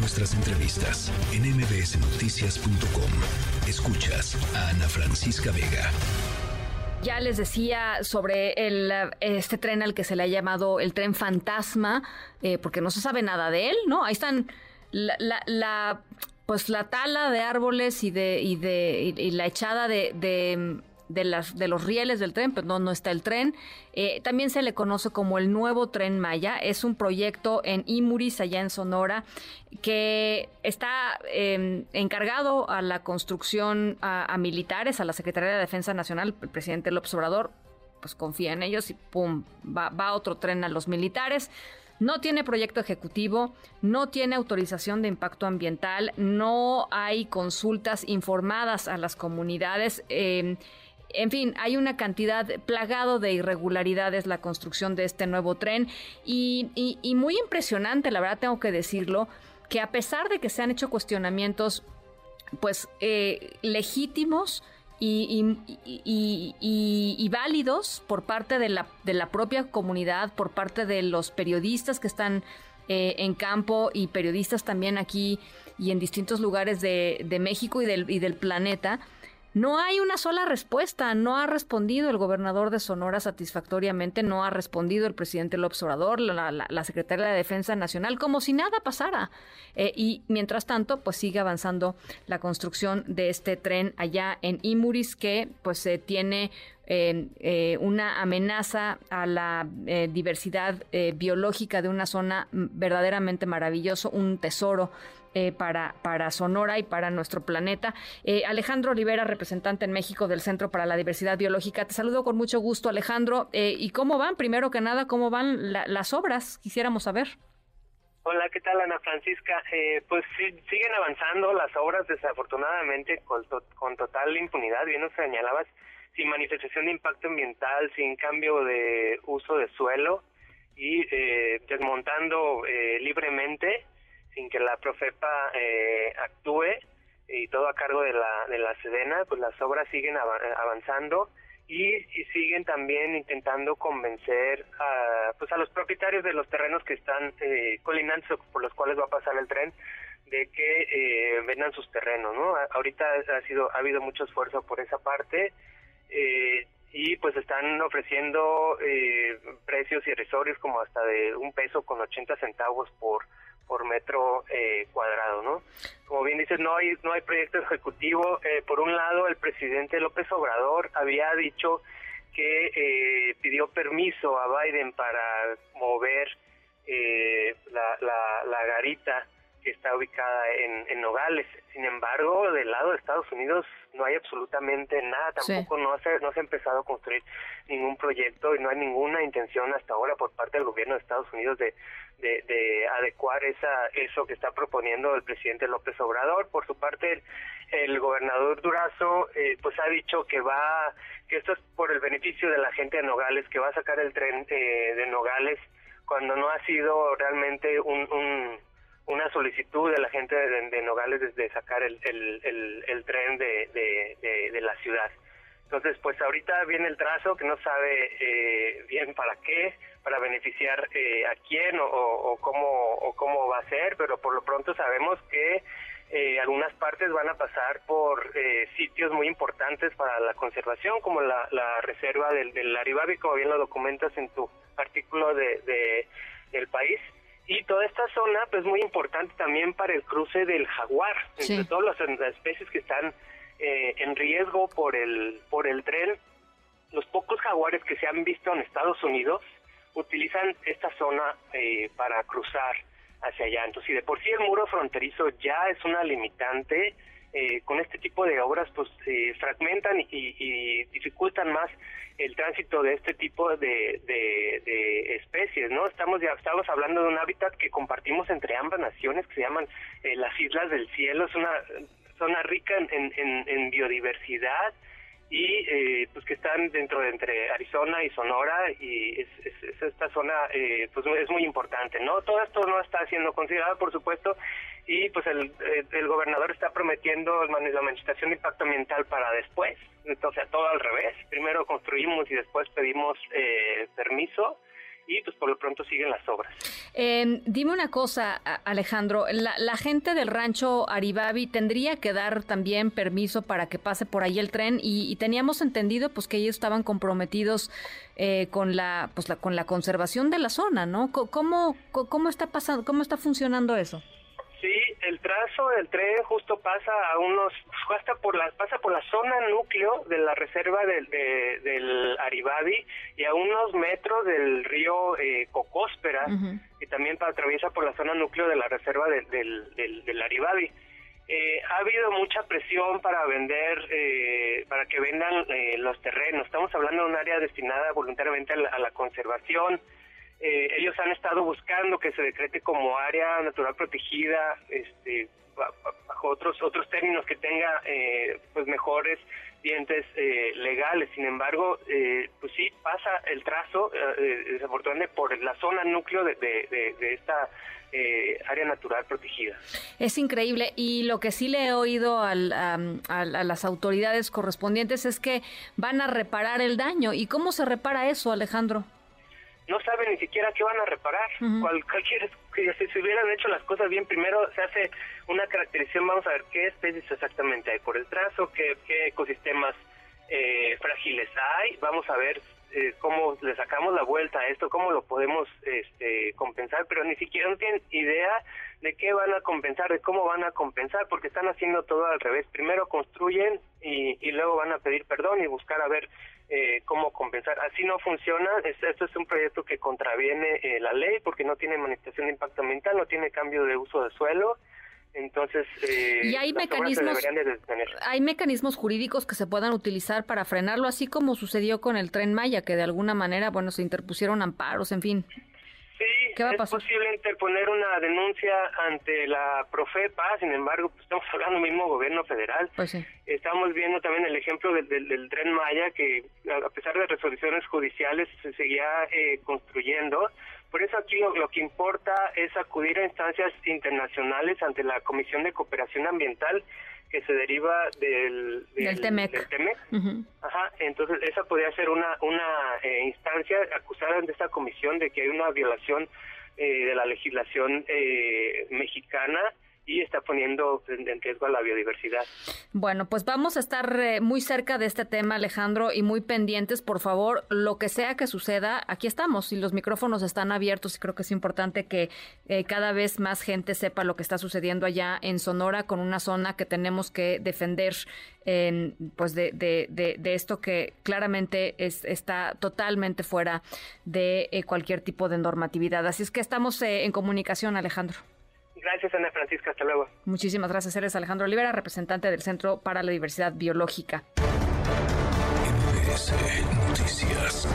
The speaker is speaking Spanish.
nuestras entrevistas en mbsnoticias.com. Escuchas a Ana Francisca Vega. Ya les decía sobre este tren al que se le ha llamado el tren fantasma, eh, porque no se sabe nada de él, ¿no? Ahí están la, pues la tala de árboles y de y de y la echada de, de los rieles del tren, pero no, no está el tren. Eh, también se le conoce como el nuevo tren Maya. Es un proyecto en Imuris, allá en Sonora, que está em, encargado a la construcción a, militares, a la Secretaría de Defensa Nacional, el presidente López Obrador pues confía en ellos y pum, va, va otro tren a los militares. No tiene proyecto ejecutivo, no tiene autorización de impacto ambiental, no hay consultas informadas a las comunidades. Em, en fin, hay una cantidad plagado de irregularidades la construcción de este nuevo tren y, muy impresionante, la verdad tengo que decirlo, que a pesar de que se han hecho cuestionamientos pues eh, legítimos, y, y, válidos por parte de la, propia comunidad, por parte de los periodistas que están eh, en campo y periodistas también aquí y en distintos lugares de, México y y del planeta no hay una sola respuesta, no ha respondido el gobernador de Sonora satisfactoriamente, no ha respondido el presidente López Obrador, la, la, secretaria de Defensa Nacional, como si nada pasara. Eh, y mientras tanto, pues sigue avanzando la construcción de este tren allá en Imuris, que pues se tiene eh, una amenaza a la eh, diversidad eh, biológica de una zona verdaderamente maravilloso, un tesoro para, para Sonora y para nuestro planeta. Alejandro Olivera, representante en México del Centro para la Diversidad Biológica, te saludo con mucho gusto, Alejandro. ¿Y cómo van? Primero que nada, ¿cómo van las obras? Quisiéramos saber. Hola, ¿qué tal Ana Francisca? pues siguen avanzando las obras desafortunadamente con, con total impunidad, bien nos señalabas, sin manifestación de impacto ambiental, sin cambio de uso de suelo y eh, desmontando eh, libremente sin que la Profepa eh, actúe y todo a cargo de la de la Sedena, pues las obras siguen avanzando y, siguen también intentando convencer a pues a los propietarios de los terrenos que están eh, colindantes por los cuales va a pasar el tren de que eh, vendan sus terrenos, ¿no? Ahorita ha sido ha habido mucho esfuerzo por esa parte eh, y pues están ofreciendo eh, precios irrisorios como hasta de un peso con 80 centavos por por metro eh, cuadrado, ¿no? Como bien dices, no hay no hay proyecto ejecutivo. Eh, por un lado, el presidente López Obrador había dicho que eh, pidió permiso a Biden para mover eh, la, la, la garita que está ubicada en, en Nogales. Sin embargo, del lado de Estados Unidos no hay absolutamente nada, tampoco no, se, no se ha empezado a construir ningún proyecto y no hay ninguna intención hasta ahora por parte del gobierno de Estados Unidos de, de, adecuar esa eso que está proponiendo el presidente López Obrador. Por su parte, el, gobernador Durazo eh, pues ha dicho que va, que esto es por el beneficio de la gente de Nogales, que va a sacar el tren eh, de Nogales cuando no ha sido realmente un una solicitud de la gente de, Nogales de, sacar el, el, tren de, de, la ciudad. Entonces, pues ahorita viene el trazo que no sabe eh, bien para qué, para beneficiar eh, a quién o, o, cómo, o cómo va a ser, pero por lo pronto sabemos que eh, algunas partes van a pasar por eh, sitios muy importantes para la conservación, como la, la reserva del, del Aribabi, como bien lo documentas en tu artículo de, de del país y toda esta zona pues muy importante también para el cruce del jaguar entre todas las, especies que están eh, en riesgo por el por el tren. Los pocos jaguares que se han visto en Estados Unidos utilizan esta zona eh, para cruzar hacia allá. Entonces si de por sí el muro fronterizo ya es una limitante eh, con este tipo de obras pues se fragmentan y, y dificultan más el tránsito de este tipo de, de, especies, ¿no? Estamos ya estamos hablando de un hábitat que compartimos entre ambas naciones que se llaman eh, las Islas del Cielo, es una zona rica en, biodiversidad y eh, pues que están dentro de entre Arizona y Sonora y es, esta zona eh, pues es muy importante, ¿no? Todo esto no está siendo considerado, por supuesto, y pues el, el, gobernador está prometiendo la manifestación de impacto ambiental para después, entonces todo al revés, primero construimos y después pedimos eh, permiso y pues por lo pronto siguen las obras. Eh, dime una cosa, Alejandro, la, gente del rancho Aribabi tendría que dar también permiso para que pase por ahí el tren y, teníamos entendido pues que ellos estaban comprometidos eh, con la pues la, con la conservación de la zona, ¿no? ¿Cómo, cómo está pasando, cómo está funcionando eso? El trazo del tren justo pasa a unos, pasa por la, pasa por la zona núcleo de la reserva del, del Aribadi y a unos metros del río eh, Cocóspera, que también atraviesa por la zona núcleo de la reserva del, del, del, Aribadi. Eh, ha habido mucha presión para vender, eh, para que vendan eh, los terrenos. Estamos hablando de un área destinada voluntariamente a la conservación, eh, ellos han estado buscando que se decrete como área natural protegida, este, bajo otros otros términos que tenga eh, pues mejores dientes eh, legales. Sin embargo, pues sí pasa el trazo desafortunadamente por la zona núcleo de, de, esta área natural protegida. Es increíble y lo que sí le he oído al, a, las autoridades correspondientes es que van a reparar el daño. ¿Y cómo se repara eso, Alejandro? No saben ni siquiera qué van a reparar. cualquier, si se hubieran hecho las cosas bien, primero se hace una caracterización, vamos a ver qué especies exactamente hay por el trazo, qué, ecosistemas eh, frágiles hay, vamos a ver eh, cómo le sacamos la vuelta a esto, cómo lo podemos este, compensar, pero ni siquiera no tienen idea de qué van a compensar, de cómo van a compensar, porque están haciendo todo al revés. Primero construyen y, y luego van a pedir perdón y buscar a ver eh, cómo compensar. Así no funciona. Esto es un proyecto que contraviene eh, la ley porque no tiene manifestación de impacto ambiental, no tiene cambio de uso de suelo. Entonces, eh, y hay mecanismos, hay mecanismos jurídicos que se puedan utilizar para frenarlo, así como sucedió con el tren Maya, que de alguna manera, bueno, se interpusieron amparos, en fin. Sí, es posible interponer una denuncia ante la Profepa, sin embargo, pues estamos hablando del mismo gobierno federal. Pues sí. Estamos viendo también el ejemplo del, del, tren Maya, que a pesar de resoluciones judiciales se seguía eh, construyendo. Por eso aquí lo, que importa es acudir a instancias internacionales ante la Comisión de Cooperación Ambiental que se deriva del, del, TEMEC. Ajá, entonces esa podría ser una, una eh, instancia acusada de esta comisión de que hay una violación eh, de la legislación eh, mexicana y está poniendo en riesgo a la biodiversidad. Bueno, pues vamos a estar eh, muy cerca de este tema, Alejandro, y muy pendientes, por favor, lo que sea que suceda, aquí estamos y los micrófonos están abiertos y creo que es importante que eh, cada vez más gente sepa lo que está sucediendo allá en Sonora con una zona que tenemos que defender pues de, de, de, esto que claramente es, está totalmente fuera de eh, cualquier tipo de normatividad. Así es que estamos en comunicación, Alejandro. Gracias, Ana Francisca. Hasta luego. Muchísimas gracias. Eres Alejandro Olivera, representante del Centro para la Diversidad Biológica. Noticias.